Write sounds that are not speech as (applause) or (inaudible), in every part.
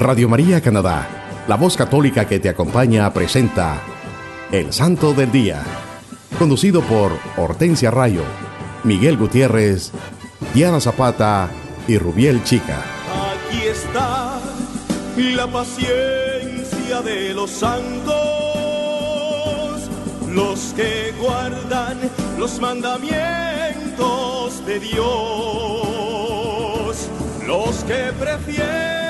Radio María Canadá, la voz católica que te acompaña, presenta El Santo del Día, conducido por Hortensia Rayo, Miguel Gutiérrez, Diana Zapata y Rubiel Chica. Aquí está la paciencia de los santos, los que guardan los mandamientos de Dios, los que prefieren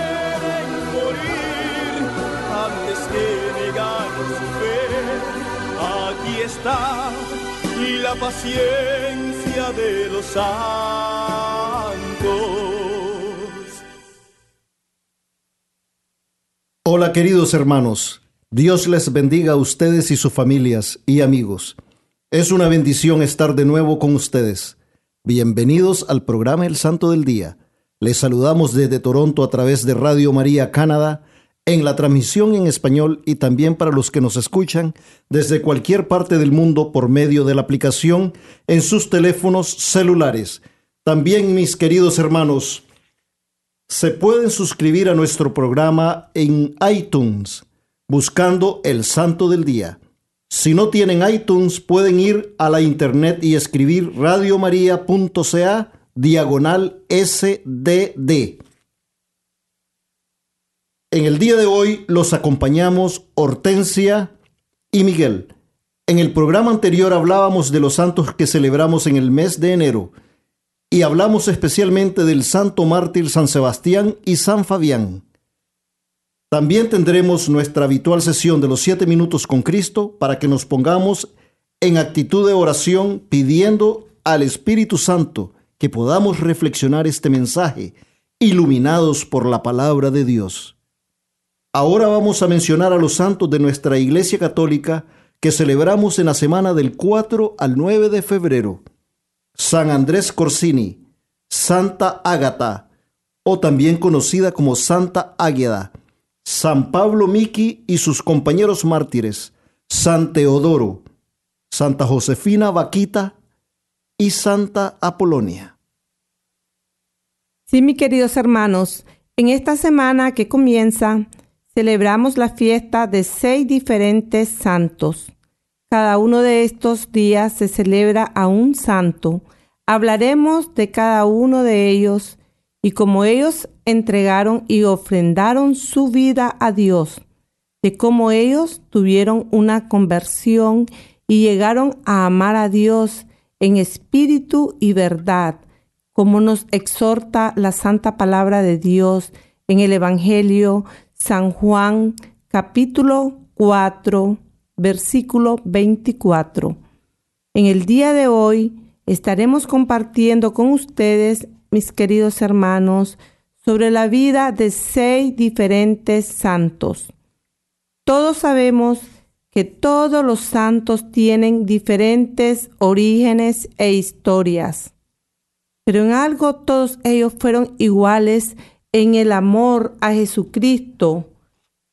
que negar su fe. Aquí está la paciencia de los santos. Hola queridos hermanos, Dios les bendiga a ustedes y sus familias y amigos. Es una bendición estar de nuevo con ustedes. Bienvenidos al programa El Santo del Día. Les saludamos desde Toronto a través de Radio María Canadá en la transmisión en español y también para los que nos escuchan desde cualquier parte del mundo por medio de la aplicación en sus teléfonos celulares. También, mis queridos hermanos, se pueden suscribir a nuestro programa en iTunes buscando El Santo del Día. Si no tienen iTunes, pueden ir a la internet y escribir radiomaria.ca diagonal SDD. En el día de hoy los acompañamos Hortensia y Miguel. En el programa anterior hablábamos de los santos que celebramos en el mes de enero y hablamos especialmente del santo mártir San Sebastián y San Fabián. También tendremos nuestra habitual sesión de los siete minutos con Cristo para que nos pongamos en actitud de oración pidiendo al Espíritu Santo que podamos reflexionar este mensaje iluminados por la palabra de Dios. Ahora vamos a mencionar a los santos de nuestra Iglesia Católica que celebramos en la semana del 4 al 9 de febrero. San Andrés Corsini, Santa Ágata, o también conocida como Santa Águeda, San Pablo Miki y sus compañeros mártires, San Teodoro, Santa Josefina Vaquita y Santa Apolonia. Sí, mis queridos hermanos, en esta semana que comienza, celebramos la fiesta de seis diferentes santos. Cada uno de estos días se celebra a un santo. Hablaremos de cada uno de ellos y cómo ellos entregaron y ofrendaron su vida a Dios, de cómo ellos tuvieron una conversión y llegaron a amar a Dios en espíritu y verdad, como nos exhorta la santa palabra de Dios en el Evangelio San Juan capítulo 4 versículo 24. En el día de hoy estaremos compartiendo con ustedes, mis queridos hermanos, sobre la vida de seis diferentes santos. Todos sabemos que todos los santos tienen diferentes orígenes e historias, pero en algo todos ellos fueron iguales en el amor a Jesucristo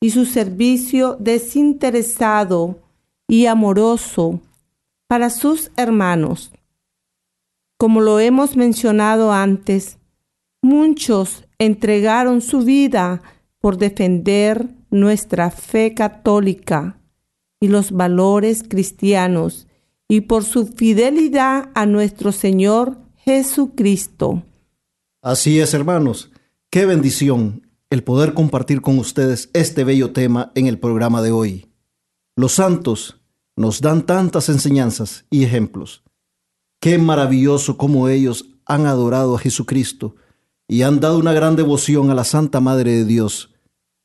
y su servicio desinteresado y amoroso para sus hermanos. Como lo hemos mencionado antes, muchos entregaron su vida por defender nuestra fe católica y los valores cristianos y por su fidelidad a nuestro Señor Jesucristo. Así es, hermanos. Qué bendición el poder compartir con ustedes este bello tema en el programa de hoy. Los santos nos dan tantas enseñanzas y ejemplos. Qué maravilloso cómo ellos han adorado a Jesucristo y han dado una gran devoción a la Santa Madre de Dios,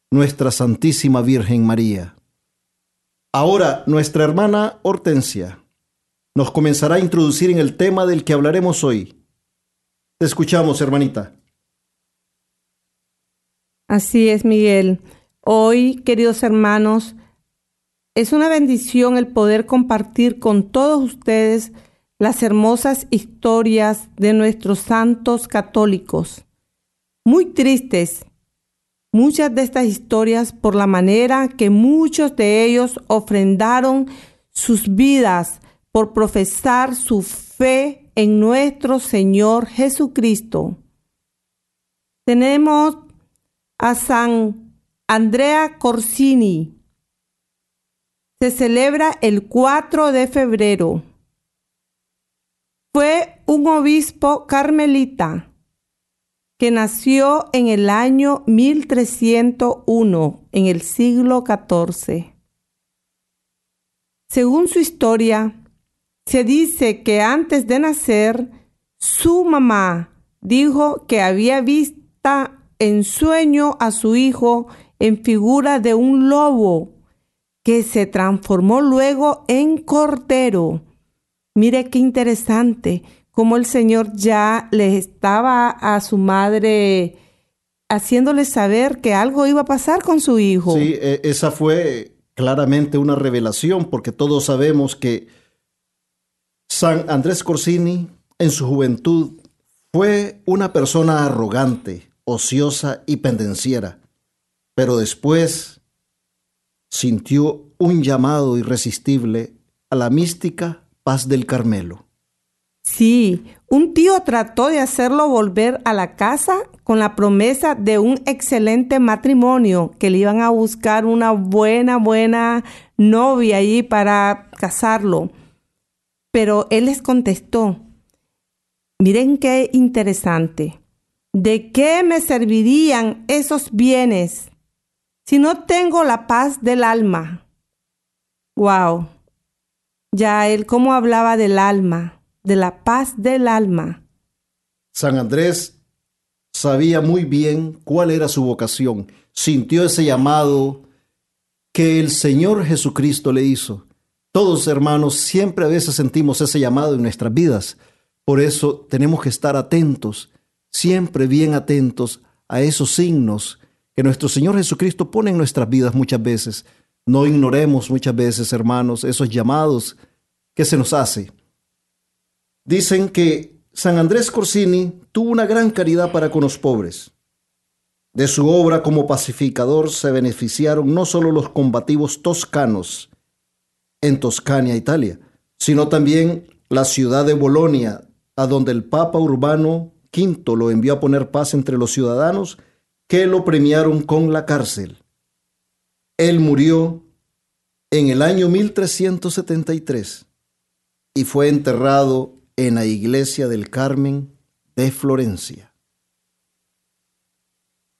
nuestra Santísima Virgen María. Ahora nuestra hermana Hortensia nos comenzará a introducir en el tema del que hablaremos hoy. Te escuchamos, hermanita. Así es, Miguel. Hoy, queridos hermanos, es una bendición el poder compartir con todos ustedes las hermosas historias de nuestros santos católicos. Muy tristes, muchas de estas historias por la manera que muchos de ellos ofrendaron sus vidas por profesar su fe en nuestro Señor Jesucristo. Tenemos a San Andrea Corsini. Se celebra el 4 de febrero. Fue un obispo carmelita que nació en el año 1301, en el siglo XIV. Según su historia, se dice que antes de nacer, su mamá dijo que había visto en sueño a su hijo en figura de un lobo que se transformó luego en cordero. Mire qué interesante cómo el Señor ya le estaba a su madre haciéndole saber que algo iba a pasar con su hijo. Sí, e, esa fue claramente una revelación porque todos sabemos que San Andrés Corsini en su juventud fue una persona arrogante, ociosa y pendenciera pero después sintió un llamado irresistible a la mística paz del Carmelo. Sí, un tío trató de hacerlo volver a la casa con la promesa de un excelente matrimonio, que le iban a buscar una buena, buena novia allí para casarlo. Pero él les contestó, miren qué interesante, ¿de qué me servirían esos bienes si no tengo la paz del alma, wow, ya él cómo hablaba del alma, de la paz del alma. San Andrés sabía muy bien cuál era su vocación, sintió ese llamado que el Señor Jesucristo le hizo. Todos hermanos siempre a veces sentimos ese llamado en nuestras vidas. Por eso tenemos que estar atentos, siempre bien atentos a esos signos que nuestro Señor Jesucristo pone en nuestras vidas muchas veces. No ignoremos muchas veces, hermanos, esos llamados que se nos hace. Dicen que San Andrés Corsini tuvo una gran caridad para con los pobres. De su obra como pacificador se beneficiaron no solo los combativos toscanos en Toscania, Italia, sino también la ciudad de Bolonia, a donde el Papa Urbano V lo envió a poner paz entre los ciudadanos que lo premiaron con la cárcel. Él murió en el año 1373 y fue enterrado en la iglesia del Carmen de Florencia.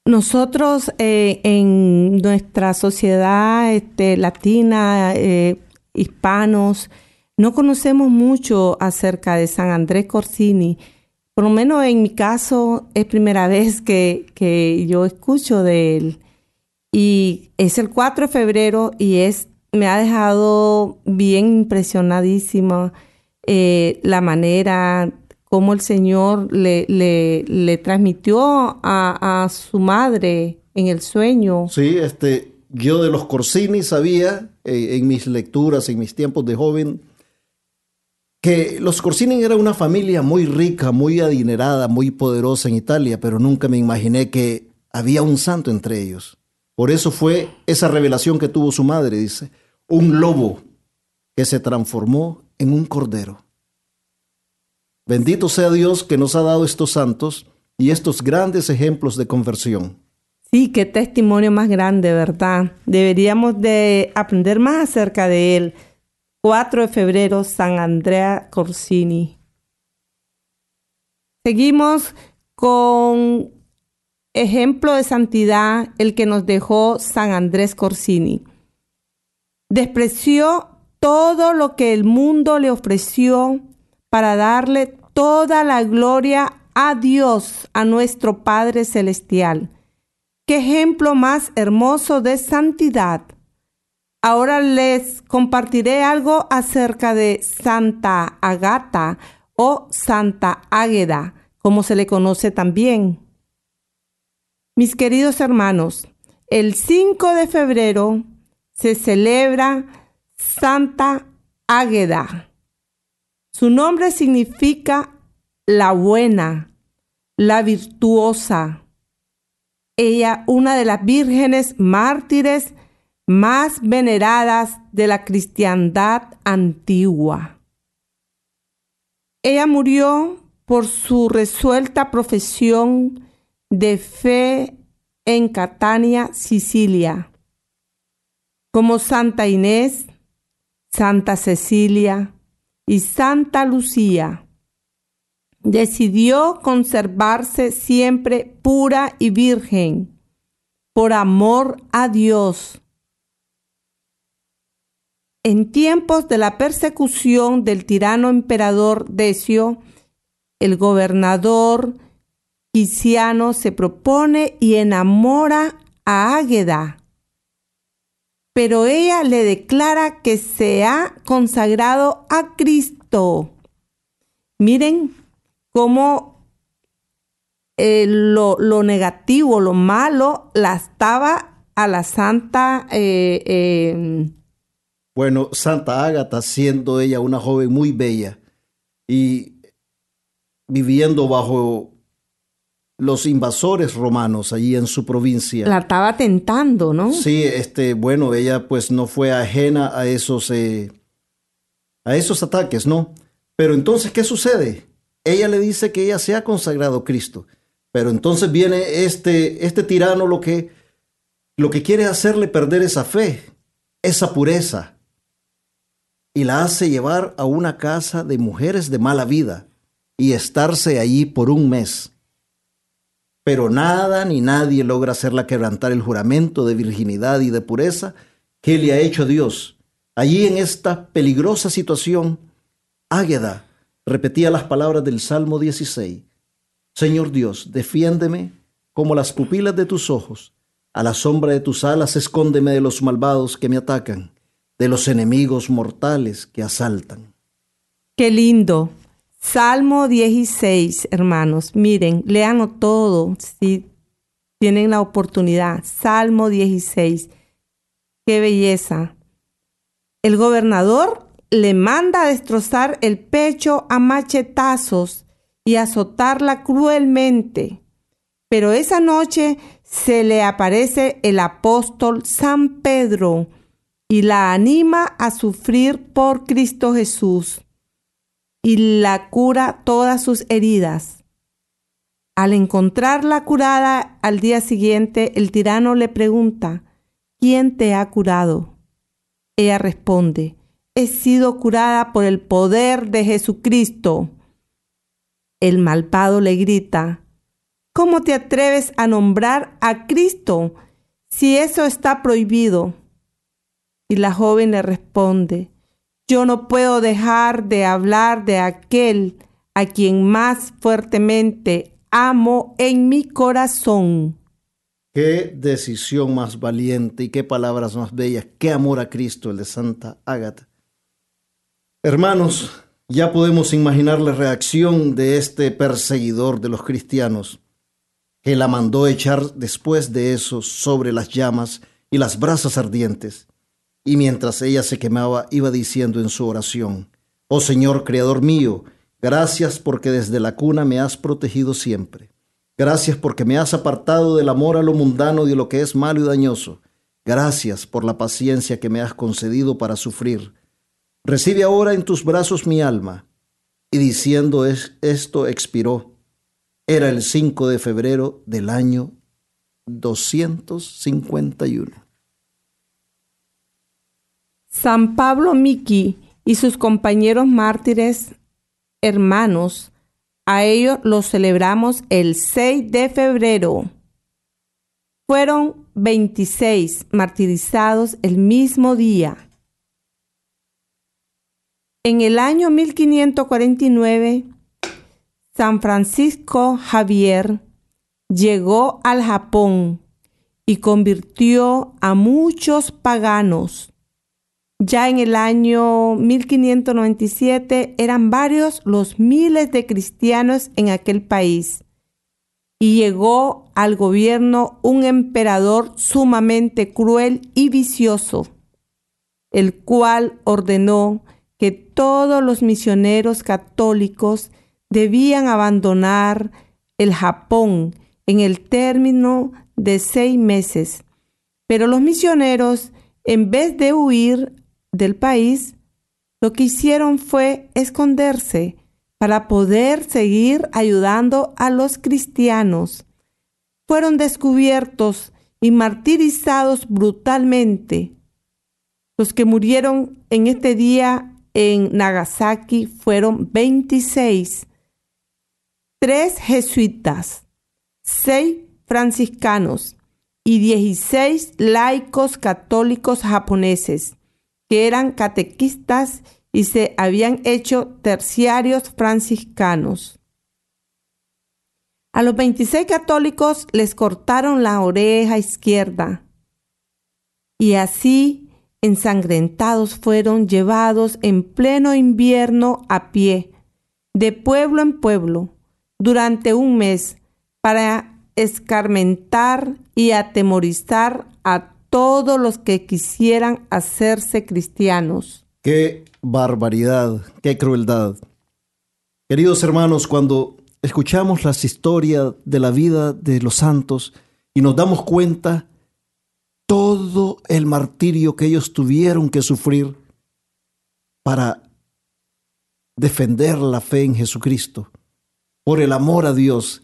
Nosotros eh, en nuestra sociedad este, latina, eh, hispanos, no conocemos mucho acerca de San Andrés Corsini por lo menos en mi caso, es primera vez que, que yo escucho de él. Y es el 4 de febrero y es, me ha dejado bien impresionadísima eh, la manera como el Señor le, le, le transmitió a, a, su madre en el sueño. Sí, este, yo de los Corsini sabía eh, en mis lecturas, en mis tiempos de joven, que los Corsini era una familia muy rica, muy adinerada, muy poderosa en Italia, pero nunca me imaginé que había un santo entre ellos. Por eso fue esa revelación que tuvo su madre, dice, un lobo que se transformó en un cordero. Bendito sea Dios que nos ha dado estos santos y estos grandes ejemplos de conversión. Sí, qué testimonio más grande, ¿verdad? Deberíamos de aprender más acerca de él 4 de febrero, San Andrea Corsini. Seguimos con ejemplo de santidad el que nos dejó San Andrés Corsini. Despreció todo lo que el mundo le ofreció para darle toda la gloria a Dios, a nuestro Padre Celestial. Qué ejemplo más hermoso de santidad. Ahora les compartiré algo acerca de Santa Agata o Santa Águeda, como se le conoce también. Mis queridos hermanos, El 5 de febrero se celebra Santa Águeda. Su nombre significa la buena, la virtuosa. Ella, una de las vírgenes mártires más veneradas de la cristiandad antigua. Ella murió por su resuelta profesión de fe en Catania, Sicilia. Como Santa Inés, Santa Cecilia y Santa Lucía, decidió conservarse siempre pura y virgen por amor a Dios en tiempos de la persecución del tirano emperador Decio, el gobernador Quisiano se propone y enamora a Águeda, pero ella le declara que se ha consagrado a Cristo. Miren cómo eh, lo, negativo, lo malo, la estaba a la santa eh, eh, bueno, Santa Ágata, siendo ella una joven muy bella y viviendo bajo los invasores romanos allí en su provincia. La estaba tentando, ¿no? Sí, este, bueno, ella pues no fue ajena a esos, eh, a esos ataques, ¿no? Pero entonces, ¿qué sucede? Ella le dice que ella se ha consagrado a Cristo, pero entonces viene este, este tirano lo que, lo que quiere hacerle perder esa fe, esa pureza, y la hace llevar a una casa de mujeres de mala vida y estarse allí por un mes. Pero nada ni nadie logra hacerla quebrantar el juramento de virginidad y de pureza que le ha hecho Dios. Allí en esta peligrosa situación, Águeda repetía las palabras del Salmo 16. Señor Dios, defiéndeme como las pupilas de tus ojos. A la sombra de tus alas escóndeme de los malvados que me atacan de los enemigos mortales que asaltan. Qué lindo. Salmo 16, hermanos. Miren, léanlo todo si tienen la oportunidad. Salmo 16. Qué belleza. El gobernador le manda destrozar el pecho a machetazos y azotarla cruelmente. Pero esa noche se le aparece el apóstol San Pedro y la anima a sufrir por Cristo Jesús y la cura todas sus heridas. Al encontrarla curada al día siguiente, el tirano le pregunta, ¿quién te ha curado? Ella responde, he sido curada por el poder de Jesucristo. El malvado le grita, ¿cómo te atreves a nombrar a Cristo si eso está prohibido? Y la joven le responde, yo no puedo dejar de hablar de aquel a quien más fuertemente amo en mi corazón. Qué decisión más valiente y qué palabras más bellas, qué amor a Cristo el de Santa Ágata. Hermanos, ya podemos imaginar la reacción de este perseguidor de los cristianos, que la mandó echar después de eso sobre las llamas y las brasas ardientes. Y mientras ella se quemaba, iba diciendo en su oración, Oh Señor, Creador mío, gracias porque desde la cuna me has protegido siempre. Gracias porque me has apartado del amor a lo mundano y de lo que es malo y dañoso. Gracias por la paciencia que me has concedido para sufrir. Recibe ahora en tus brazos mi alma. Y diciendo esto expiró. Era el 5 de febrero del año 251. San Pablo Miki y sus compañeros mártires hermanos, a ellos los celebramos el 6 de febrero. Fueron 26 martirizados el mismo día. En el año 1549, San Francisco Javier llegó al Japón y convirtió a muchos paganos ya en el año 1597 eran varios los miles de cristianos en aquel país y llegó al gobierno un emperador sumamente cruel y vicioso, el cual ordenó que todos los misioneros católicos debían abandonar el Japón en el término de seis meses. Pero los misioneros, en vez de huir del país, lo que hicieron fue esconderse para poder seguir ayudando a los cristianos. Fueron descubiertos y martirizados brutalmente. Los que murieron en este día en Nagasaki fueron 26, tres jesuitas, seis franciscanos y 16 laicos católicos japoneses que eran catequistas y se habían hecho terciarios franciscanos. A los 26 católicos les cortaron la oreja izquierda y así ensangrentados fueron llevados en pleno invierno a pie, de pueblo en pueblo, durante un mes, para escarmentar y atemorizar a todos los que quisieran hacerse cristianos. Qué barbaridad, qué crueldad. Queridos hermanos, cuando escuchamos las historias de la vida de los santos y nos damos cuenta todo el martirio que ellos tuvieron que sufrir para defender la fe en Jesucristo, por el amor a Dios.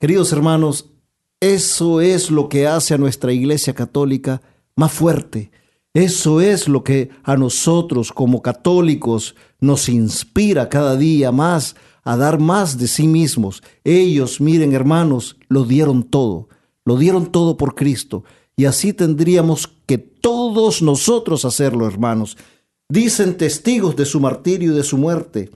Queridos hermanos, eso es lo que hace a nuestra iglesia católica más fuerte, eso es lo que a nosotros como católicos nos inspira cada día más a dar más de sí mismos. Ellos, miren hermanos, lo dieron todo, lo dieron todo por Cristo. Y así tendríamos que todos nosotros hacerlo, hermanos. Dicen testigos de su martirio y de su muerte,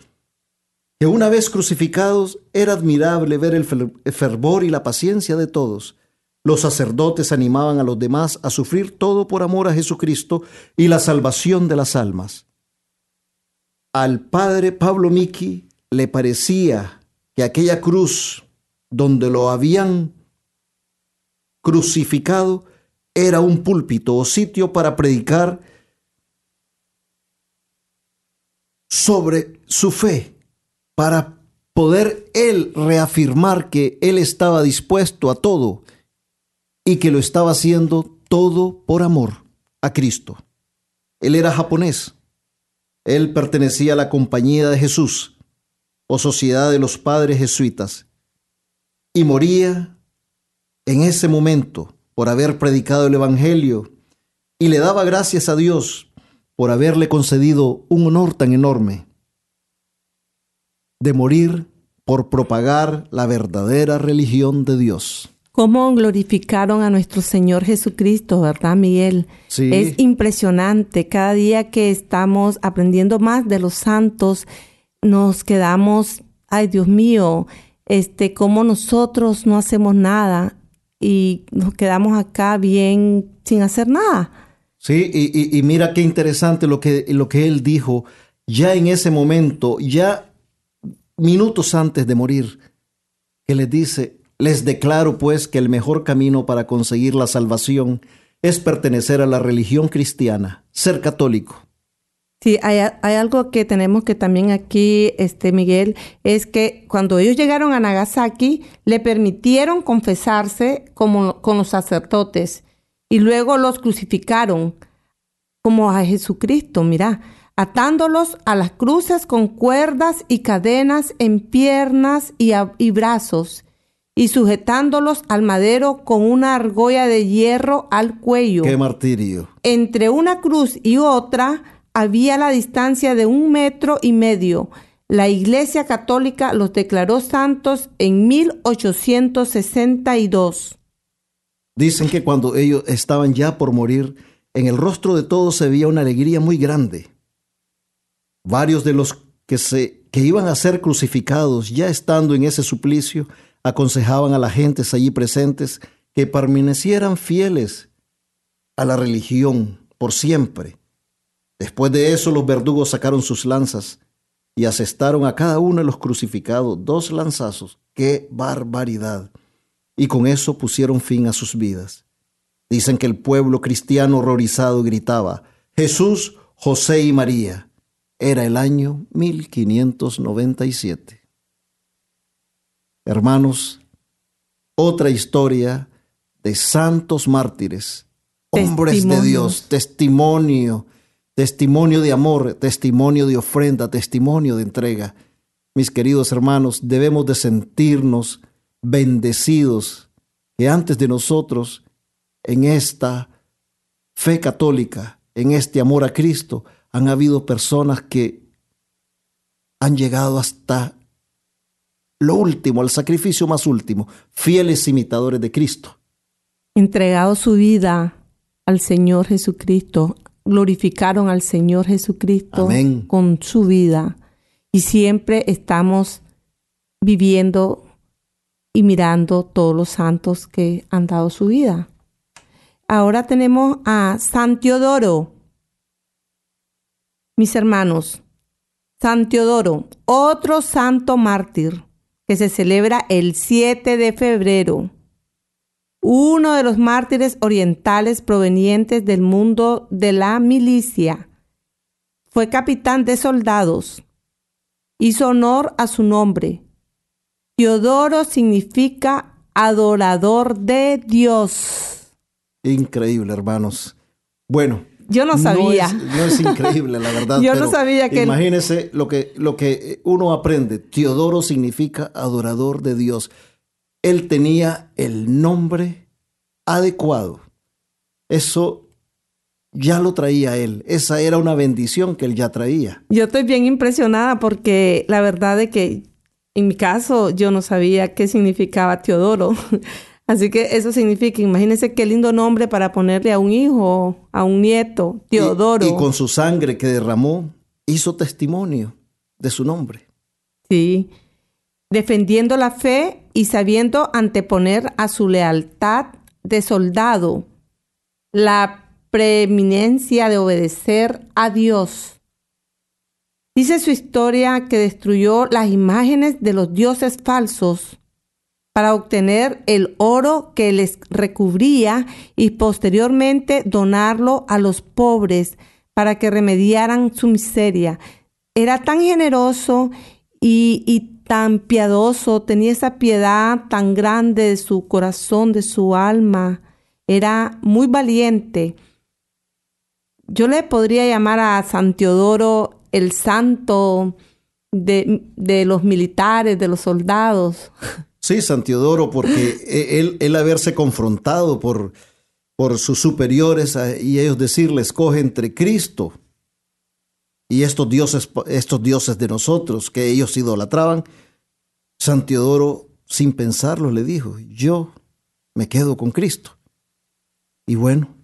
que una vez crucificados era admirable ver el fervor y la paciencia de todos. Los sacerdotes animaban a los demás a sufrir todo por amor a Jesucristo y la salvación de las almas. Al padre Pablo Miki le parecía que aquella cruz donde lo habían crucificado era un púlpito o sitio para predicar sobre su fe, para poder él reafirmar que él estaba dispuesto a todo y que lo estaba haciendo todo por amor a Cristo. Él era japonés. Él pertenecía a la Compañía de Jesús o Sociedad de los Padres Jesuitas y moría en ese momento por haber predicado el Evangelio y le daba gracias a Dios por haberle concedido un honor tan enorme de morir por propagar la verdadera religión de Dios cómo glorificaron a nuestro Señor Jesucristo, ¿verdad, Miguel? Sí. Es impresionante. Cada día que estamos aprendiendo más de los santos, nos quedamos, ay Dios mío, este, cómo nosotros no hacemos nada y nos quedamos acá bien sin hacer nada. Sí, y, y mira qué interesante lo que, lo que él dijo ya en ese momento, ya minutos antes de morir, que les dice, les declaro pues que el mejor camino para conseguir la salvación es pertenecer a la religión cristiana, ser católico. Sí, hay, algo que tenemos que también aquí, este Miguel, es que cuando ellos llegaron a Nagasaki, le permitieron confesarse como, con los sacerdotes y luego los crucificaron como a Jesucristo, mira, atándolos a las cruces con cuerdas y cadenas en piernas y, y brazos y sujetándolos al madero con una argolla de hierro al cuello. ¡Qué martirio! Entre una cruz y otra había la distancia de un metro y medio. La Iglesia Católica los declaró santos en 1862. Dicen que cuando ellos estaban ya por morir, en el rostro de todos se veía una alegría muy grande. Varios de los que, se, que iban a ser crucificados, ya estando en ese suplicio, aconsejaban a las gentes allí presentes que permanecieran fieles a la religión por siempre. Después de eso los verdugos sacaron sus lanzas y asestaron a cada uno de los crucificados dos lanzazos. ¡Qué barbaridad! y con eso pusieron fin a sus vidas. Dicen que el pueblo cristiano horrorizado gritaba, Jesús, José y María. Era el año 1597. Hermanos, otra historia de santos mártires, hombres de Dios, testimonio, testimonio de amor, testimonio de ofrenda, testimonio de entrega. Mis queridos hermanos, debemos de sentirnos bendecidos que antes de nosotros, en esta fe católica, en este amor a Cristo, han habido personas que han llegado hasta lo último, al sacrificio más último, fieles imitadores de Cristo. Entregado su vida al Señor Jesucristo, glorificaron al Señor Jesucristo con su vida y siempre estamos viviendo y mirando todos los santos que han dado su vida. Ahora tenemos a San Teodoro. Mis hermanos, San Teodoro, otro santo mártir que se celebra el 7 de febrero. Uno de los mártires orientales provenientes del mundo de la milicia. Fue capitán de soldados. Hizo honor a su nombre. Teodoro significa adorador de Dios. Increíble, hermanos. Bueno, yo no sabía. No es, increíble, la verdad. (laughs) Yo no sabía que. Imagínese lo que, lo que uno aprende. Teodoro significa adorador de Dios. Él tenía el nombre adecuado. Eso ya lo traía él. Esa era una bendición que él ya traía. Yo estoy bien impresionada porque la verdad es que en mi caso yo no sabía qué significaba Teodoro. (laughs) Así que eso significa, imagínense qué lindo nombre para ponerle a un hijo, a un nieto, Teodoro. Y, con su sangre que derramó, hizo testimonio de su nombre. Sí, defendiendo la fe y sabiendo anteponer a su lealtad de soldado la preeminencia de obedecer a Dios. Dice su historia que destruyó las imágenes de los dioses falsos para obtener el oro que les recubría y posteriormente donarlo a los pobres para que remediaran su miseria. Era tan generoso y, tan piadoso, tenía esa piedad tan grande de su corazón, de su alma. Era muy valiente. Yo le podría llamar a San Teodoro el santo de, de los militares, de los soldados. (laughs) Sí, Santiodoro, porque (laughs) e, él, él haberse confrontado por, por sus superiores y ellos decirle, escoge entre Cristo y estos dioses, estos dioses de nosotros que ellos idolatraban, Santiodoro, sin pensarlo, le dijo, yo me quedo con Cristo. Y bueno,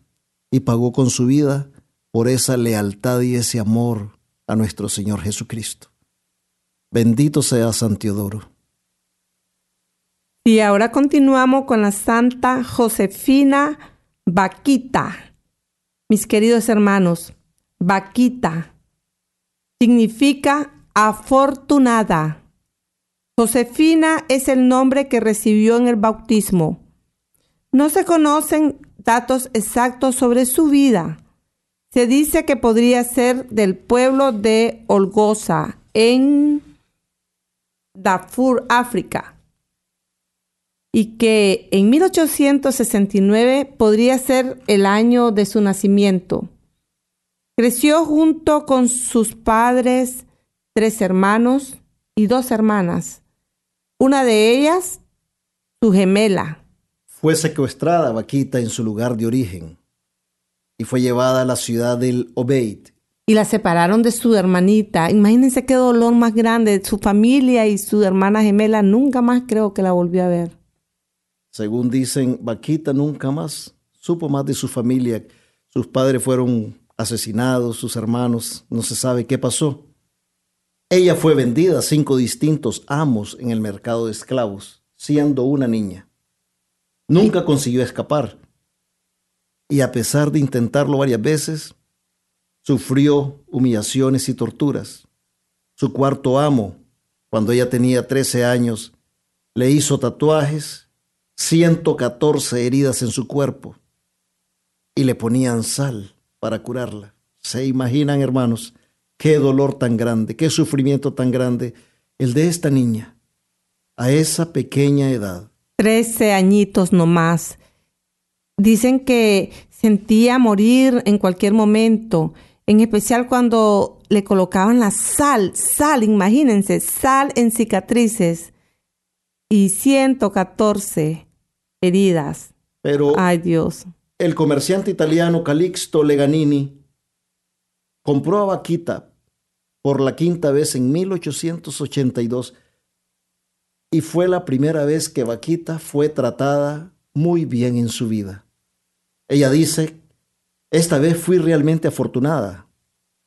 y pagó con su vida por esa lealtad y ese amor a nuestro Señor Jesucristo. Bendito sea Santiodoro. Y ahora continuamos con la Santa Josefina Vaquita. Mis queridos hermanos, Vaquita significa afortunada. Josefina es el nombre que recibió en el bautismo. No se conocen datos exactos sobre su vida. Se dice que podría ser del pueblo de Olgoza, en Darfur, África y que en 1869 podría ser el año de su nacimiento. Creció junto con sus padres, tres hermanos y dos hermanas. Una de ellas, su gemela. Fue secuestrada Vaquita en su lugar de origen y fue llevada a la ciudad del Obeid. Y la separaron de su hermanita. Imagínense qué dolor más grande. Su familia y su hermana gemela nunca más creo que la volvió a ver. Según dicen, Vaquita nunca más supo más de su familia. Sus padres fueron asesinados, sus hermanos, no se sabe qué pasó. Ella fue vendida a cinco distintos amos en el mercado de esclavos, siendo una niña. Nunca consiguió escapar. Y a pesar de intentarlo varias veces, sufrió humillaciones y torturas. Su cuarto amo, cuando ella tenía 13 años, le hizo tatuajes 114 heridas en su cuerpo y le ponían sal para curarla. ¿Se imaginan, hermanos, qué dolor tan grande, qué sufrimiento tan grande el de esta niña a esa pequeña edad? Trece añitos nomás. Dicen que sentía morir en cualquier momento, en especial cuando le colocaban la sal, sal, imagínense, sal en cicatrices y 114 heridas. Pero Ay Dios. el comerciante italiano Calixto Leganini compró a Vaquita por la quinta vez en 1882 y fue la primera vez que Vaquita fue tratada muy bien en su vida. Ella dice, esta vez fui realmente afortunada,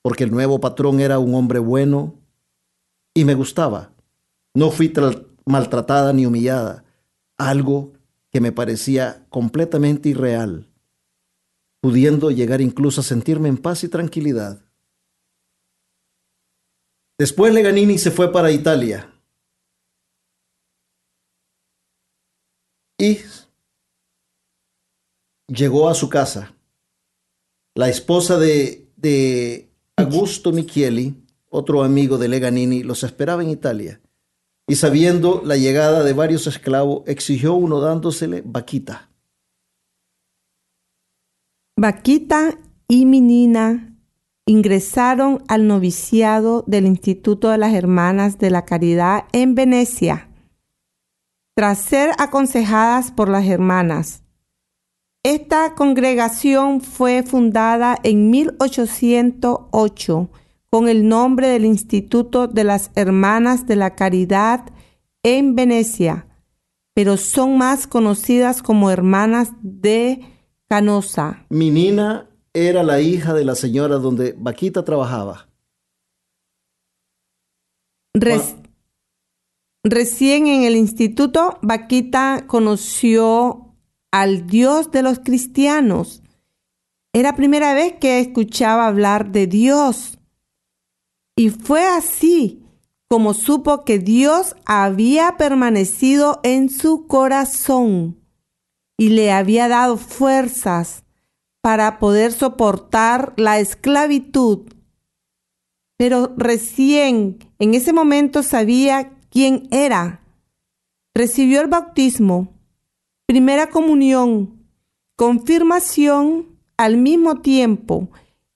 porque el nuevo patrón era un hombre bueno y me gustaba. No fui maltratada ni humillada, algo que me parecía completamente irreal, pudiendo llegar incluso a sentirme en paz y tranquilidad. Después Leganini se fue para Italia y llegó a su casa. La esposa de, de Augusto Micheli, otro amigo de Leganini, los esperaba en Italia. Y sabiendo la llegada de varios esclavos, exigió uno dándosele vaquita. Vaquita y Minina ingresaron al noviciado del Instituto de las Hermanas de la Caridad en Venecia. Tras ser aconsejadas por las hermanas, esta congregación fue fundada en 1808 con el nombre del Instituto de las Hermanas de la Caridad en Venecia, pero son más conocidas como Hermanas de Canosa. Minina era la hija de la señora donde Vaquita trabajaba. Res- Recién en el instituto, Vaquita conoció al Dios de los cristianos. Era primera vez que escuchaba hablar de Dios. Y fue así como supo que Dios había permanecido en su corazón y le había dado fuerzas para poder soportar la esclavitud. Pero recién en ese momento sabía quién era. Recibió el bautismo, primera comunión, confirmación al mismo tiempo,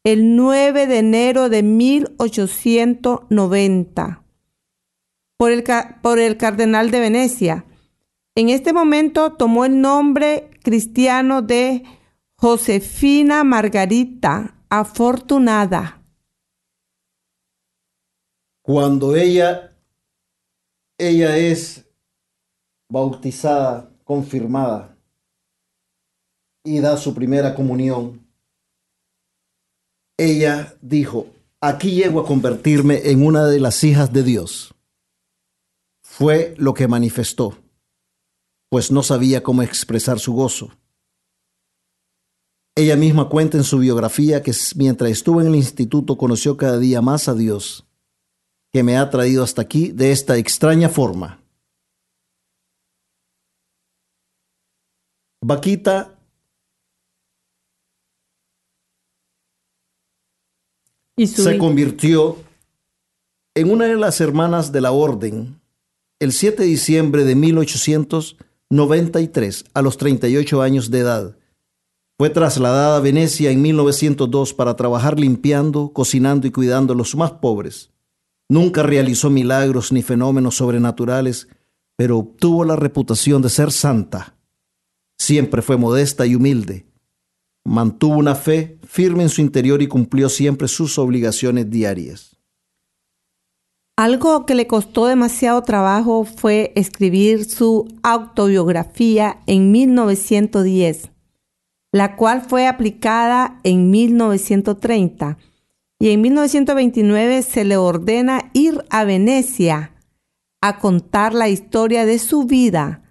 el 9 de enero de 1890, por el, por el cardenal de Venecia. En este momento tomó el nombre cristiano de Josefina Margarita Afortunada. Cuando ella, ella es bautizada, confirmada y da su primera comunión, ella dijo, aquí llego a convertirme en una de las hijas de Dios. Fue lo que manifestó, pues no sabía cómo expresar su gozo. Ella misma cuenta en su biografía que mientras estuvo en el instituto conoció cada día más a Dios que me ha traído hasta aquí de esta extraña forma. Vaquita Y se convirtió en una de las hermanas de la orden el 7 de diciembre de 1893 a los 38 años de edad. Fue trasladada a Venecia en 1902 para trabajar limpiando, cocinando y cuidando a los más pobres. Nunca realizó milagros ni fenómenos sobrenaturales, pero obtuvo la reputación de ser santa. Siempre fue modesta y humilde. Mantuvo una fe firme en su interior y cumplió siempre sus obligaciones diarias. Algo que le costó demasiado trabajo fue escribir su autobiografía en 1910, la cual fue aplicada en 1930 y en 1929 se le ordena ir a Venecia a contar la historia de su vida.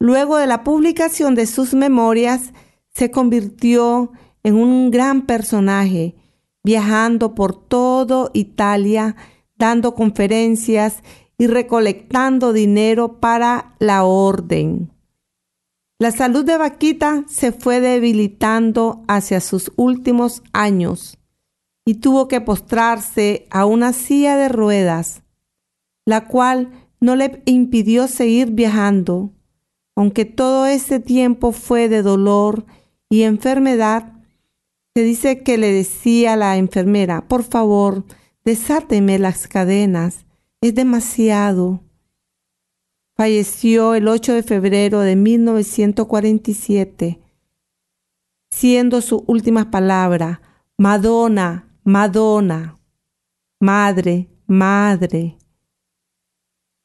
Luego de la publicación de sus memorias, se convirtió en un gran personaje, viajando por todo Italia, dando conferencias y recolectando dinero para la orden. La salud de Vaquita se fue debilitando hacia sus últimos años y tuvo que postrarse a una silla de ruedas, la cual no le impidió seguir viajando, aunque todo ese tiempo fue de dolor y enfermedad. Se dice que le decía a la enfermera, por favor, desáteme las cadenas, es demasiado falleció el 8 de febrero de 1947, siendo su última palabra, Madonna, Madonna, Madre, Madre.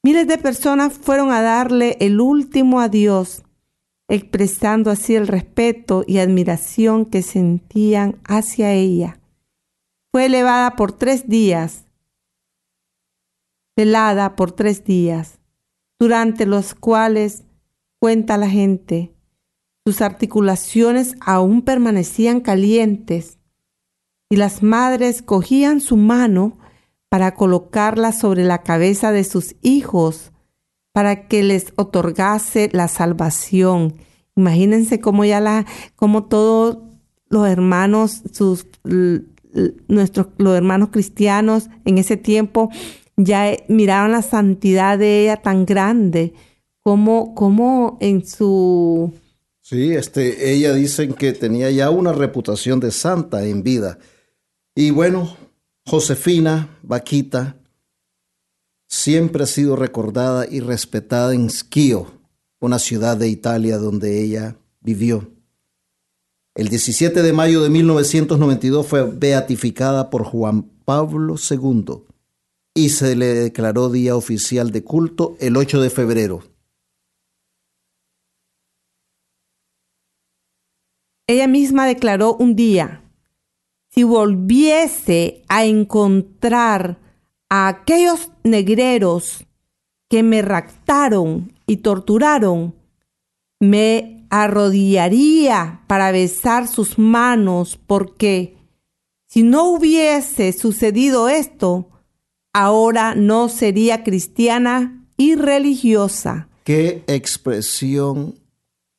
Miles de personas fueron a darle el último adiós, expresando así el respeto y admiración que sentían hacia ella. Fue elevada por tres días, velada por tres días durante los cuales, cuenta la gente, sus articulaciones aún permanecían calientes y las madres cogían su mano para colocarla sobre la cabeza de sus hijos para que les otorgase la salvación. Imagínense cómo ya la, como todos los hermanos, nuestros los hermanos cristianos en ese tiempo ya eh, miraban la santidad de ella tan grande, como, como en su... Sí, este, ella dicen que tenía ya una reputación de santa en vida. Y bueno, Josefina Vaquita siempre ha sido recordada y respetada en Schio, una ciudad de Italia donde ella vivió. El 17 de mayo de 1992 fue beatificada por Juan Pablo II y se le declaró día oficial de culto el 8 de febrero. Ella misma declaró un día, si volviese a encontrar aquellos negreros que me raptaron y torturaron, me arrodillaría para besar sus manos, porque si no hubiese sucedido esto, ahora no sería cristiana y religiosa. Qué expresión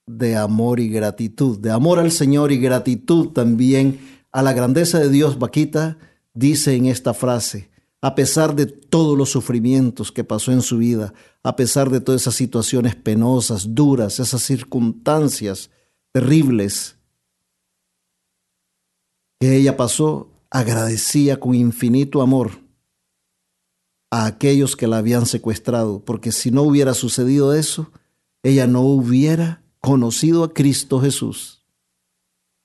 de amor y gratitud, de amor al Señor y gratitud también a la grandeza de Dios. Vaquita dice en esta frase, a pesar de todos los sufrimientos que pasó en su vida, a pesar de todas esas situaciones penosas, duras, esas circunstancias terribles que ella pasó, agradecía con infinito amor a aquellos que la habían secuestrado, porque si no hubiera sucedido eso, ella no hubiera conocido a Cristo Jesús.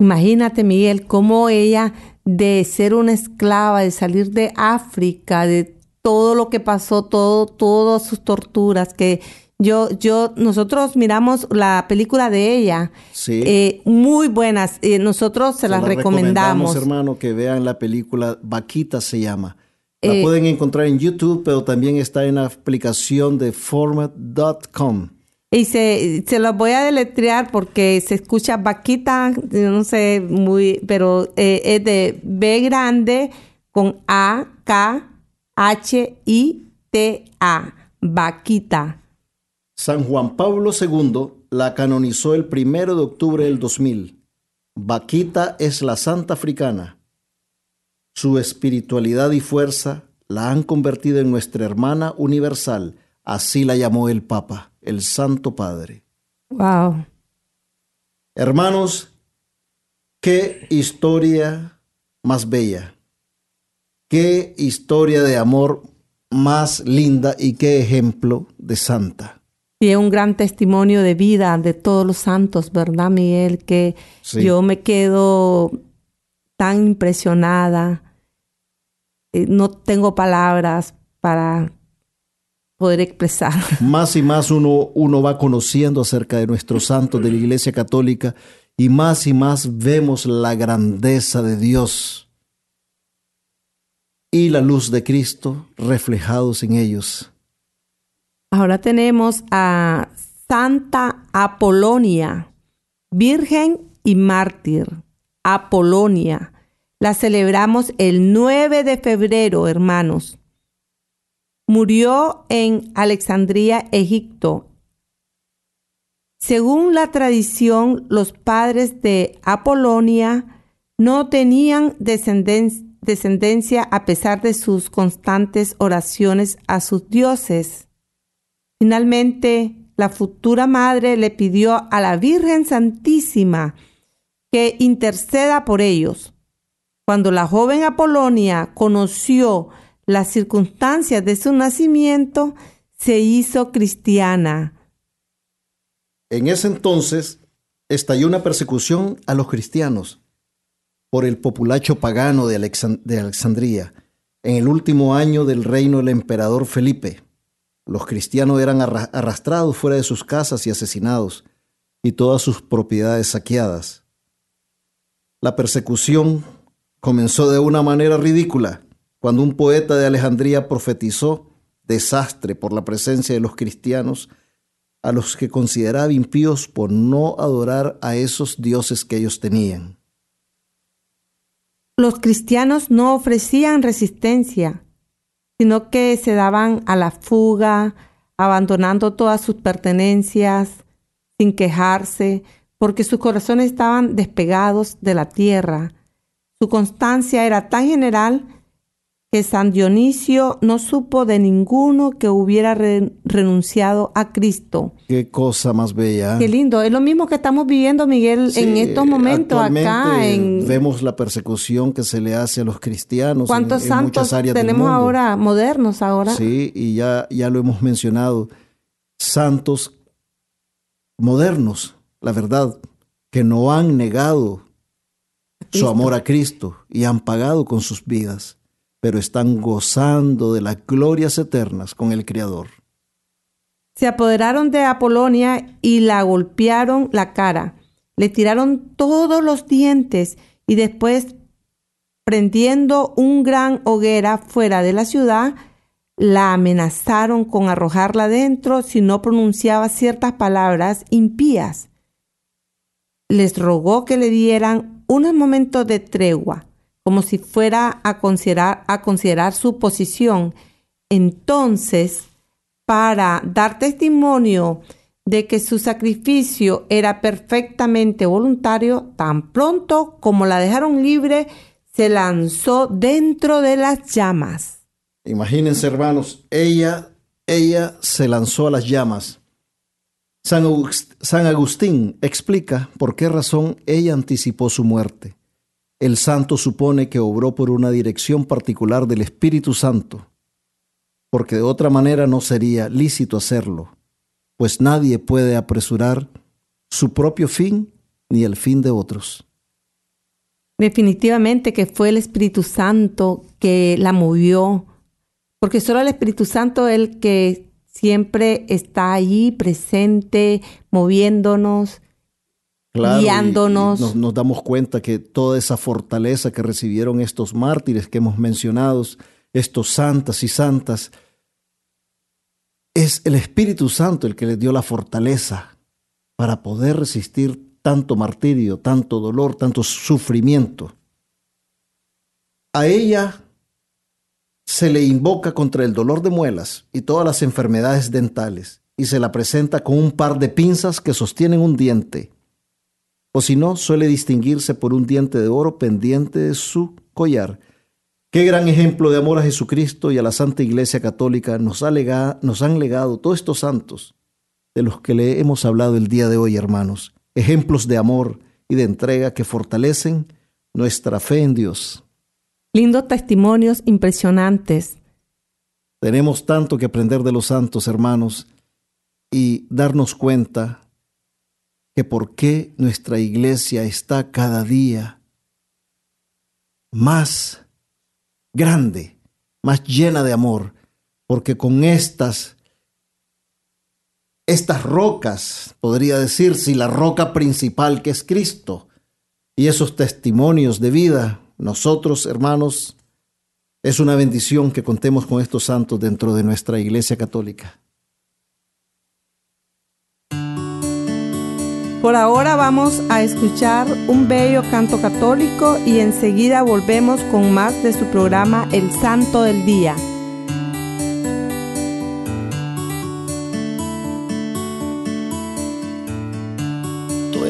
Imagínate, Miguel, cómo ella de ser una esclava, de salir de África, de todo lo que pasó, todo, todas sus torturas, que yo, yo, nosotros miramos la película de ella, sí. eh, muy buenas, eh, nosotros se, se las la recomendamos. recomendamos. hermano, que vean la película, Vaquita se llama. La eh, pueden encontrar en YouTube, pero también está en la aplicación de format.com. Y se, se los voy a deletrear porque se escucha vaquita, no sé, muy, pero eh, es de B grande con A, K, H, I, T, A, vaquita. San Juan Pablo II la canonizó el primero de octubre del 2000. Vaquita es la santa africana su espiritualidad y fuerza la han convertido en nuestra hermana universal, así la llamó el Papa, el Santo Padre. Wow. Hermanos, qué historia más bella, qué historia de amor más linda y qué ejemplo de santa. Y es un gran testimonio de vida de todos los santos, ¿verdad, Miguel? Que sí. yo me quedo tan impresionada eh, no tengo palabras para poder expresar. (laughs) Más y más uno, uno va conociendo acerca de nuestros santos de la Iglesia Católica y más y más vemos la grandeza de Dios y la luz de Cristo reflejados en ellos. Ahora tenemos a Santa Apolonia, Virgen y Mártir. Apolonia la celebramos el 9 de febrero, hermanos. Murió en Alexandría, Egipto, Según la tradición, los padres de Apolonia no tenían descendencia a pesar de sus constantes oraciones a sus dioses. Finalmente, la futura madre le pidió a la Virgen Santísima que interceda por ellos. Cuando la joven Apolonia conoció las circunstancias de su nacimiento, se hizo cristiana. En ese entonces estalló una persecución a los cristianos por el populacho pagano de, Alexandría. En el último año del reino del emperador Felipe, los cristianos eran arrastrados fuera de sus casas y asesinados, y todas sus propiedades saqueadas. La persecución comenzó de una manera ridícula, cuando un poeta de Alejandría profetizó desastre por la presencia de los cristianos a los que consideraba impíos por no adorar a esos dioses que ellos tenían. Los cristianos no ofrecían resistencia, sino que se daban a la fuga, abandonando todas sus pertenencias, sin quejarse, porque sus corazones estaban despegados de la tierra. Su constancia era tan general que San Dionisio no supo de ninguno que hubiera renunciado a Cristo. Qué cosa más bella. Qué lindo. Es lo mismo que estamos viviendo, Miguel, en estos momentos acá. En... Vemos la persecución que se le hace a los cristianos. ¿Cuántos santos tenemos ahora, modernos ahora? Sí, y ya, ya lo hemos mencionado. Santos modernos, la verdad, que no han negado su amor a Cristo y han pagado con sus vidas pero están gozando de las glorias eternas con el Creador. Se apoderaron de Apolonia y la golpearon la cara, le tiraron todos los dientes y después, prendiendo un gran hoguera fuera de la ciudad, la amenazaron con arrojarla dentro si no pronunciaba ciertas palabras impías. Les rogó que le dieran unos momentos de tregua como si fuera a considerar, a considerar su posición. Entonces, para dar testimonio de que su sacrificio era perfectamente voluntario, tan pronto como la dejaron libre, se lanzó dentro de las llamas. Imagínense, hermanos, ella, ella se lanzó a las llamas. San Agustín explica por qué razón ella anticipó su muerte. El santo supone que obró por una dirección particular del Espíritu Santo, porque de otra manera no sería lícito hacerlo, pues nadie puede apresurar su propio fin ni el fin de otros. Definitivamente que fue el Espíritu Santo que la movió, porque solo el Espíritu Santo es el que siempre está allí presente, moviéndonos, guiándonos. nos, damos cuenta que toda esa fortaleza que recibieron estos mártires que hemos mencionado, estos santas y santas, es el Espíritu Santo el que les dio la fortaleza para poder resistir tanto martirio, tanto dolor, tanto sufrimiento. A ella se le invoca contra el dolor de muelas y todas las enfermedades dentales y se la presenta con un par de pinzas que sostienen un diente o si no, suele distinguirse por un diente de oro pendiente de su collar. Qué gran ejemplo de amor a Jesucristo y a la Santa Iglesia Católica nos, ha nos han legado todos estos santos de los que le hemos hablado el día de hoy, hermanos. Ejemplos de amor y de entrega que fortalecen nuestra fe en Dios. Lindos testimonios impresionantes. Tenemos tanto que aprender de los santos, hermanos, y darnos cuenta que por qué nuestra iglesia está cada día más grande, más llena de amor, porque con estas estas rocas, podría decir, si la roca principal que es Cristo, y esos testimonios de vida, nosotros, hermanos, es una bendición que contemos con estos santos dentro de nuestra Iglesia Católica. Por ahora vamos a escuchar un bello canto católico y enseguida volvemos con más de su programa El Santo del Día.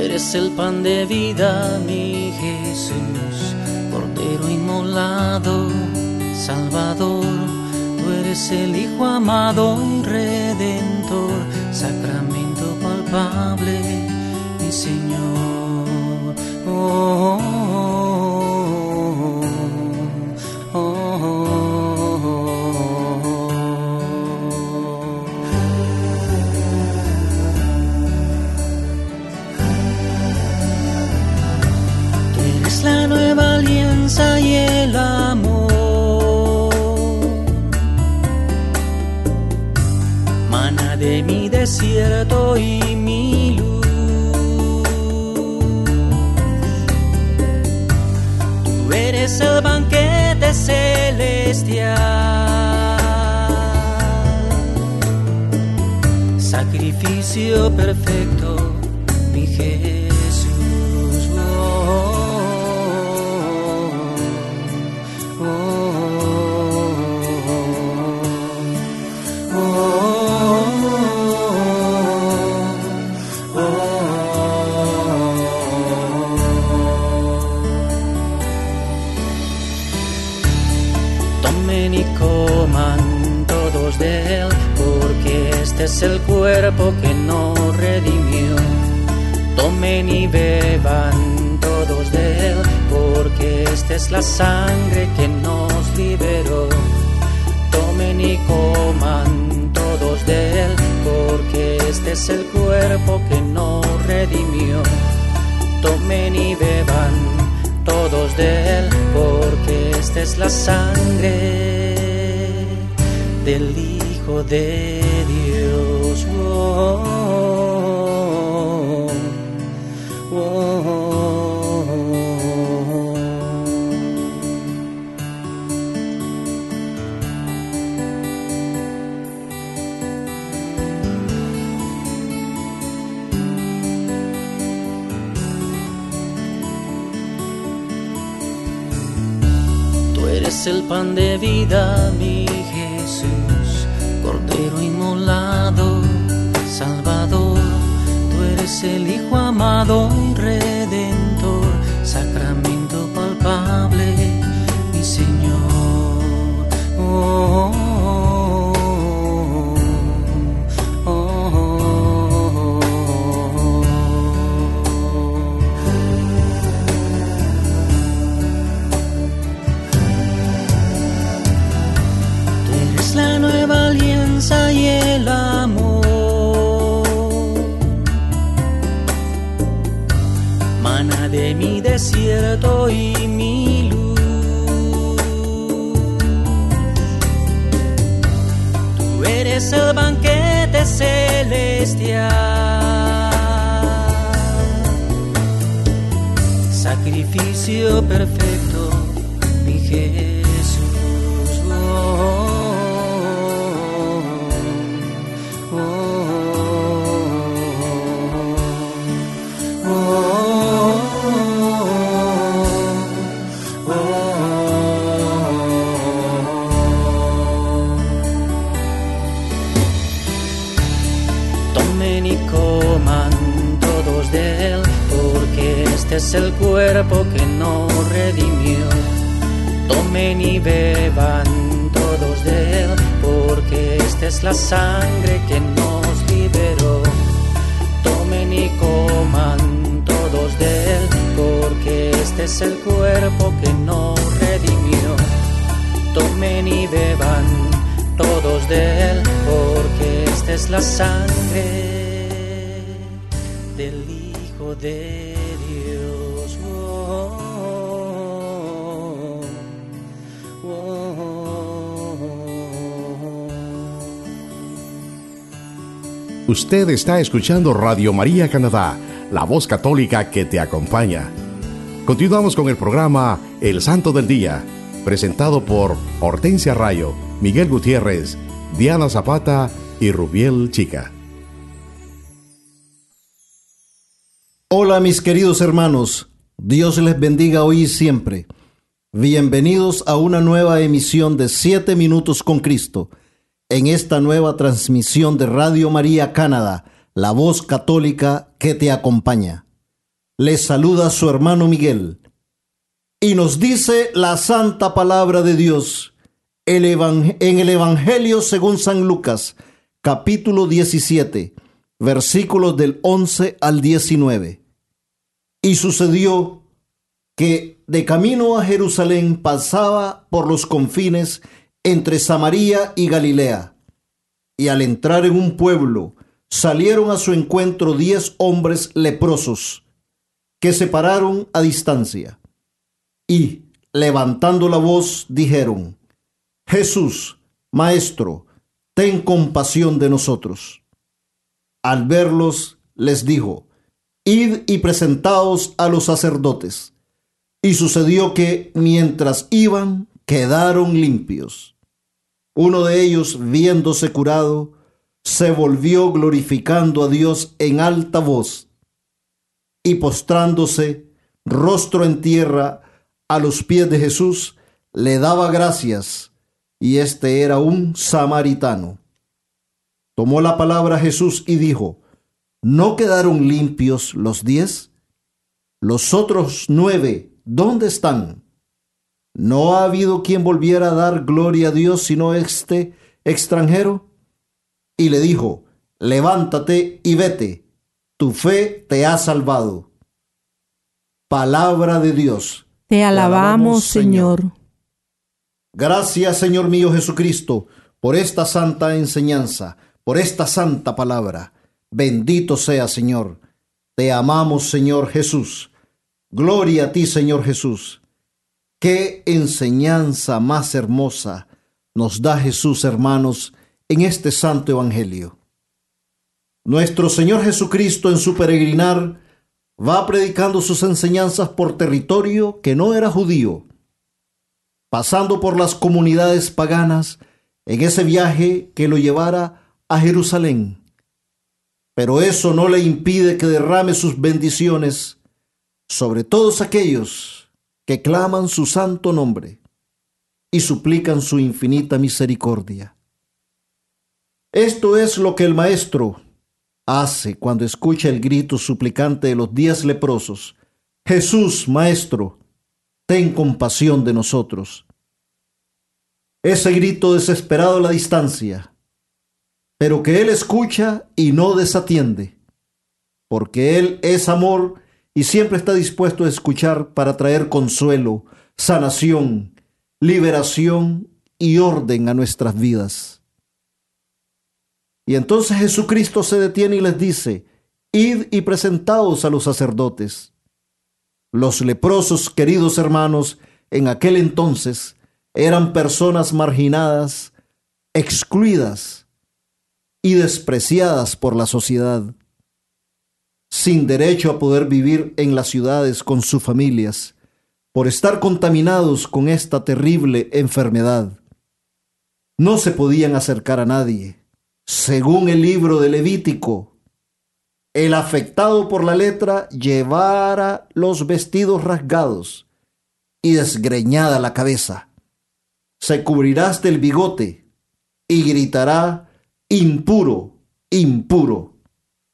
eres el pan de vida, mi Jesús, Cordero inmolado, Salvador. Tú eres el Hijo amado y Redentor, sacramento palpable, Señor. oh, oh, Eres el pan de vida, mi Jesús, Cordero inmolado, Salvador. Tú eres el Hijo amado y Redentor, Sacramento palpable, mi Señor. Oh, mi luz. Tú eres el banquete celestial. Sacrificio perfecto, es el cuerpo que nos redimió. Tomen y beban todos de él, porque esta es la sangre que nos liberó. Tomen y coman todos de él, porque este es el cuerpo que nos redimió. Tomen y beban todos de él, porque esta es la sangre del Hijo de Usted está escuchando Radio María Canadá, la voz católica que te acompaña. Continuamos con el programa El Santo del Día, presentado por Hortensia Rayo, Miguel Gutiérrez, Diana Zapata y Rubiel Chica. Hola mis queridos hermanos, Dios les bendiga hoy y siempre. Bienvenidos a una nueva emisión de 7 minutos con Cristo, en esta nueva transmisión de Radio María Canadá, la voz católica que te acompaña. Le saluda su hermano Miguel. Y nos dice la santa palabra de Dios en el Evangelio según San Lucas, capítulo 17, versículos del 11 al 19. Y sucedió que de camino a Jerusalén pasaba por los confines entre Samaria y Galilea. Y al entrar en un pueblo, salieron a su encuentro diez hombres leprosos, que se pararon a distancia. Y, levantando la voz, dijeron, Jesús, Maestro, ten compasión de nosotros. Al verlos, les dijo, Id y presentaos a los sacerdotes. Y sucedió que, mientras iban, quedaron limpios. Uno de ellos, viéndose curado, se volvió glorificando a Dios en alta voz y postrándose, rostro en tierra, a los pies de Jesús, le daba gracias, y este era un samaritano. Tomó la palabra Jesús y dijo, ¿no quedaron limpios los diez? Los otros nueve, ¿dónde están? ¿No ha habido quien volviera a dar gloria a Dios sino este extranjero? Y le dijo, levántate y vete, tu fe te ha salvado. Palabra de Dios. Te alabamos, Señor. Gracias, Señor mío Jesucristo, por esta santa enseñanza, por esta santa palabra. Bendito sea, Señor. Te amamos, Señor Jesús. Gloria a ti, Señor Jesús. Qué enseñanza más hermosa nos da Jesús, hermanos, en este santo evangelio. Nuestro Señor Jesucristo en su peregrinar va predicando sus enseñanzas por territorio que no era judío, pasando por las comunidades paganas en ese viaje que lo llevara a Jerusalén. Pero eso no le impide que derrame sus bendiciones sobre todos aquellos que claman su santo nombre y suplican su infinita misericordia. Esto es lo que el Maestro hace cuando escucha el grito suplicante de los diez leprosos. Jesús, Maestro, ten compasión de nosotros. Ese grito desesperado a la distancia, pero que Él escucha y no desatiende, porque Él es amor y siempre está dispuesto a escuchar para traer consuelo, sanación, liberación y orden a nuestras vidas. Y entonces Jesucristo se detiene y les dice, id y presentaos a los sacerdotes. Los leprosos, queridos hermanos, en aquel entonces eran personas marginadas, excluidas y despreciadas por la sociedad sin derecho a poder vivir en las ciudades con sus familias, por estar contaminados con esta terrible enfermedad. No se podían acercar a nadie. Según el libro de Levítico, el afectado por la letra llevara los vestidos rasgados y desgreñada la cabeza. Se cubrirá hasta el bigote y gritará, impuro, impuro.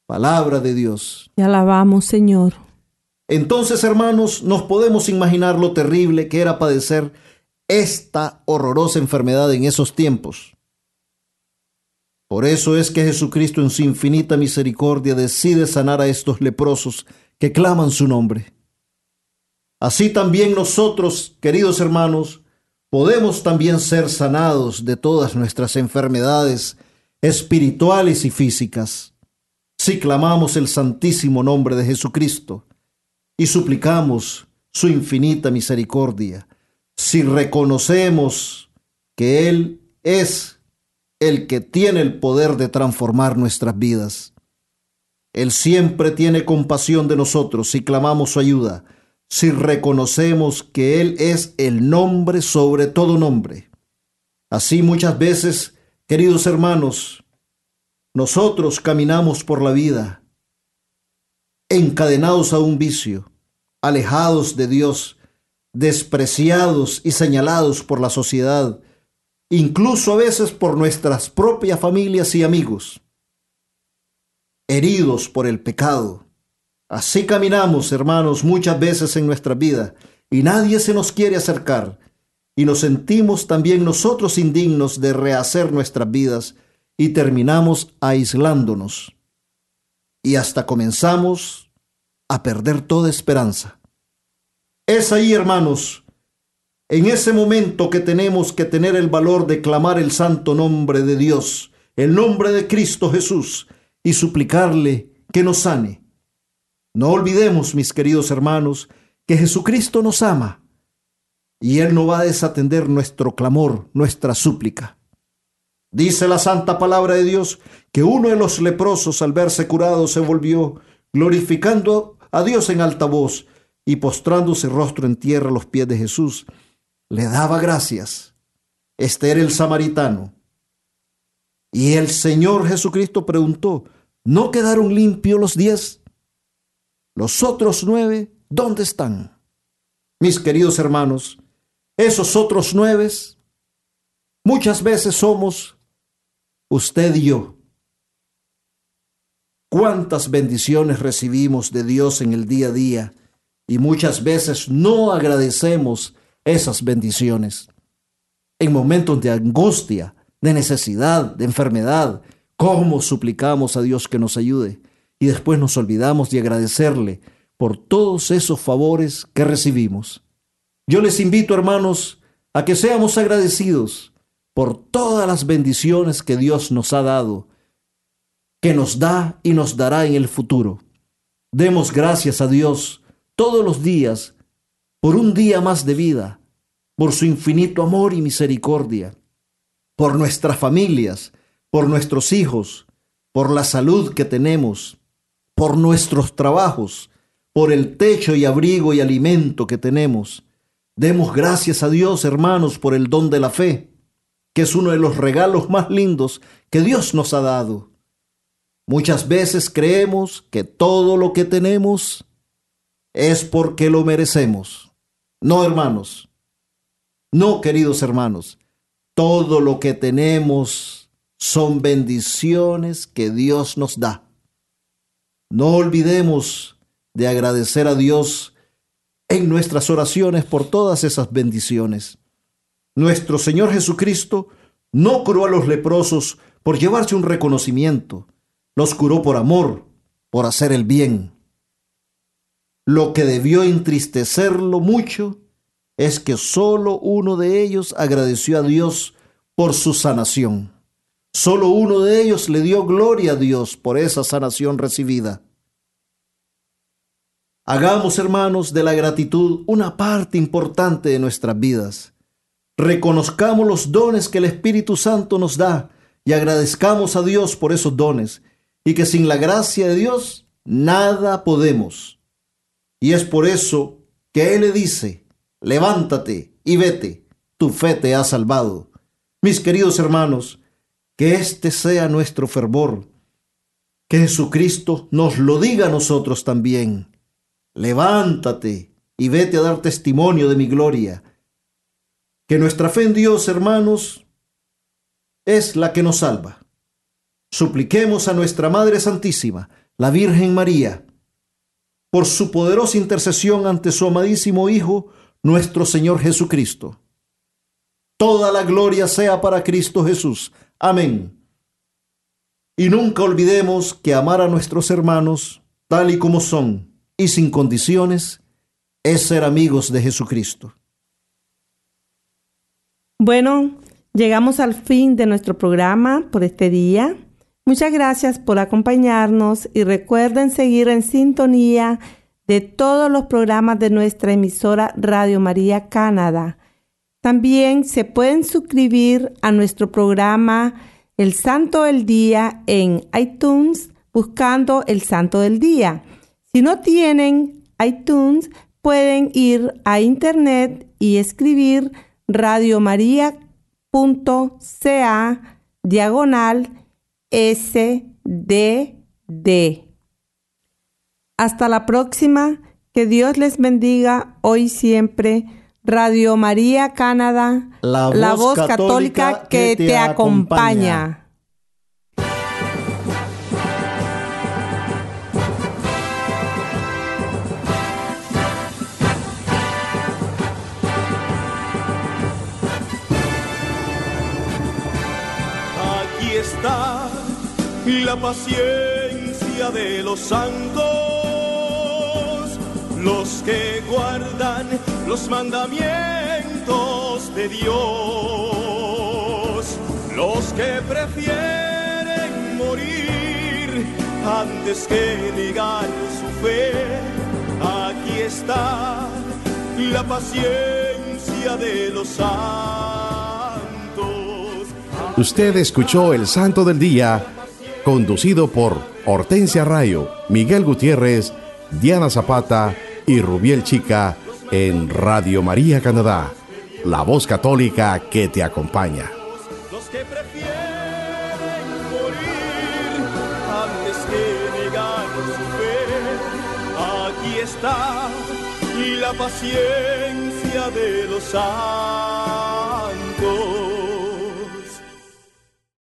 Palabra de Dios. Te alabamos, Señor. Entonces, hermanos, nos podemos imaginar lo terrible que era padecer esta horrorosa enfermedad en esos tiempos. Por eso es que Jesucristo en su infinita misericordia decide sanar a estos leprosos que claman su nombre. Así también nosotros, queridos hermanos, podemos también ser sanados de todas nuestras enfermedades espirituales y físicas si clamamos el santísimo nombre de Jesucristo y suplicamos su infinita misericordia, si reconocemos que Él es el que tiene el poder de transformar nuestras vidas. Él siempre tiene compasión de nosotros si clamamos su ayuda, si reconocemos que Él es el nombre sobre todo nombre. Así muchas veces, queridos hermanos, nosotros caminamos por la vida encadenados a un vicio, alejados de Dios, despreciados y señalados por la sociedad, incluso a veces por nuestras propias familias y amigos, heridos por el pecado, Así caminamos, hermanos, muchas veces en nuestra vida y nadie se nos quiere acercar. Y nos sentimos también nosotros indignos de rehacer nuestras vidas y terminamos aislándonos. Y hasta comenzamos a perder toda esperanza. Es ahí, hermanos, en ese momento que tenemos que tener el valor de clamar el santo nombre de Dios, el nombre de Cristo Jesús, y suplicarle que nos sane. No olvidemos, mis queridos hermanos, que Jesucristo nos ama y Él no va a desatender nuestro clamor, nuestra súplica. Dice la santa palabra de Dios que uno de los leprosos al verse curado se volvió glorificando a Dios en alta voz y postrándose rostro en tierra a los pies de Jesús, le daba gracias. Este era el samaritano. Y el Señor Jesucristo preguntó, ¿no quedaron limpios los diez? Los otros nueve, ¿dónde están? Mis queridos hermanos, esos otros nueve, muchas veces somos usted y yo. ¿Cuántas bendiciones recibimos de Dios en el día a día? Y muchas veces no agradecemos esas bendiciones. En momentos de angustia, de necesidad, de enfermedad, ¿cómo suplicamos a Dios que nos ayude? Y después nos olvidamos de agradecerle por todos esos favores que recibimos. Yo les invito, hermanos, a que seamos agradecidos por todas las bendiciones que Dios nos ha dado, que nos da y nos dará en el futuro. Demos gracias a Dios todos los días por un día más de vida, por su infinito amor y misericordia, por nuestras familias, por nuestros hijos, por la salud que tenemos, por nuestros trabajos, por el techo y abrigo y alimento que tenemos Demos gracias a Dios, hermanos, por el don de la fe, que es uno de los regalos más lindos que Dios nos ha dado. Muchas veces creemos que todo lo que tenemos es porque lo merecemos. No, hermanos. No, queridos hermanos. Todo lo que tenemos son bendiciones que Dios nos da. No olvidemos de agradecer a Dios en nuestras oraciones por todas esas bendiciones. Nuestro Señor Jesucristo no curó a los leprosos por llevarse un reconocimiento, los curó por amor, por hacer el bien. Lo que debió entristecerlo mucho es que solo uno de ellos agradeció a Dios por su sanación. Solo uno de ellos le dio gloria a Dios por esa sanación recibida. Hagamos, hermanos, de la gratitud una parte importante de nuestras vidas. Reconozcamos los dones que el Espíritu Santo nos da y agradezcamos a Dios por esos dones y que sin la gracia de Dios nada podemos. Y es por eso que Él le dice, levántate y vete, tu fe te ha salvado. Mis queridos hermanos, que este sea nuestro fervor, que Jesucristo nos lo diga a nosotros también levántate y vete a dar testimonio de mi gloria. Que nuestra fe en Dios, hermanos, es la que nos salva. Supliquemos a nuestra Madre Santísima, la Virgen María, por su poderosa intercesión ante su amadísimo Hijo, nuestro Señor Jesucristo. Toda la gloria sea para Cristo Jesús. Amén. Y nunca olvidemos que amar a nuestros hermanos tal y como son y sin condiciones es ser amigos de Jesucristo. Bueno, llegamos al fin de nuestro programa por este día. Muchas gracias por acompañarnos y recuerden seguir en sintonía de todos los programas de nuestra emisora Radio María Canadá. También se pueden suscribir a nuestro programa El Santo del Día en iTunes buscando El Santo del Día. Si no tienen iTunes, pueden ir a internet y escribir radiomaria.ca diagonal SDD. Hasta la próxima. Que Dios les bendiga hoy siempre. Radio María Canadá, la voz, católica, que, te, acompaña. La paciencia de los santos, los que guardan los mandamientos de Dios, los que prefieren morir antes que negar su fe. Aquí está la paciencia de los santos. Usted escuchó el Santo del Día, conducido por Hortensia Rayo, Miguel Gutiérrez, Diana Zapata y Rubiel Chica en Radio María Canadá, la voz católica que te acompaña. Los que prefieren morir antes que su fe. Aquí está la paciencia de los santos.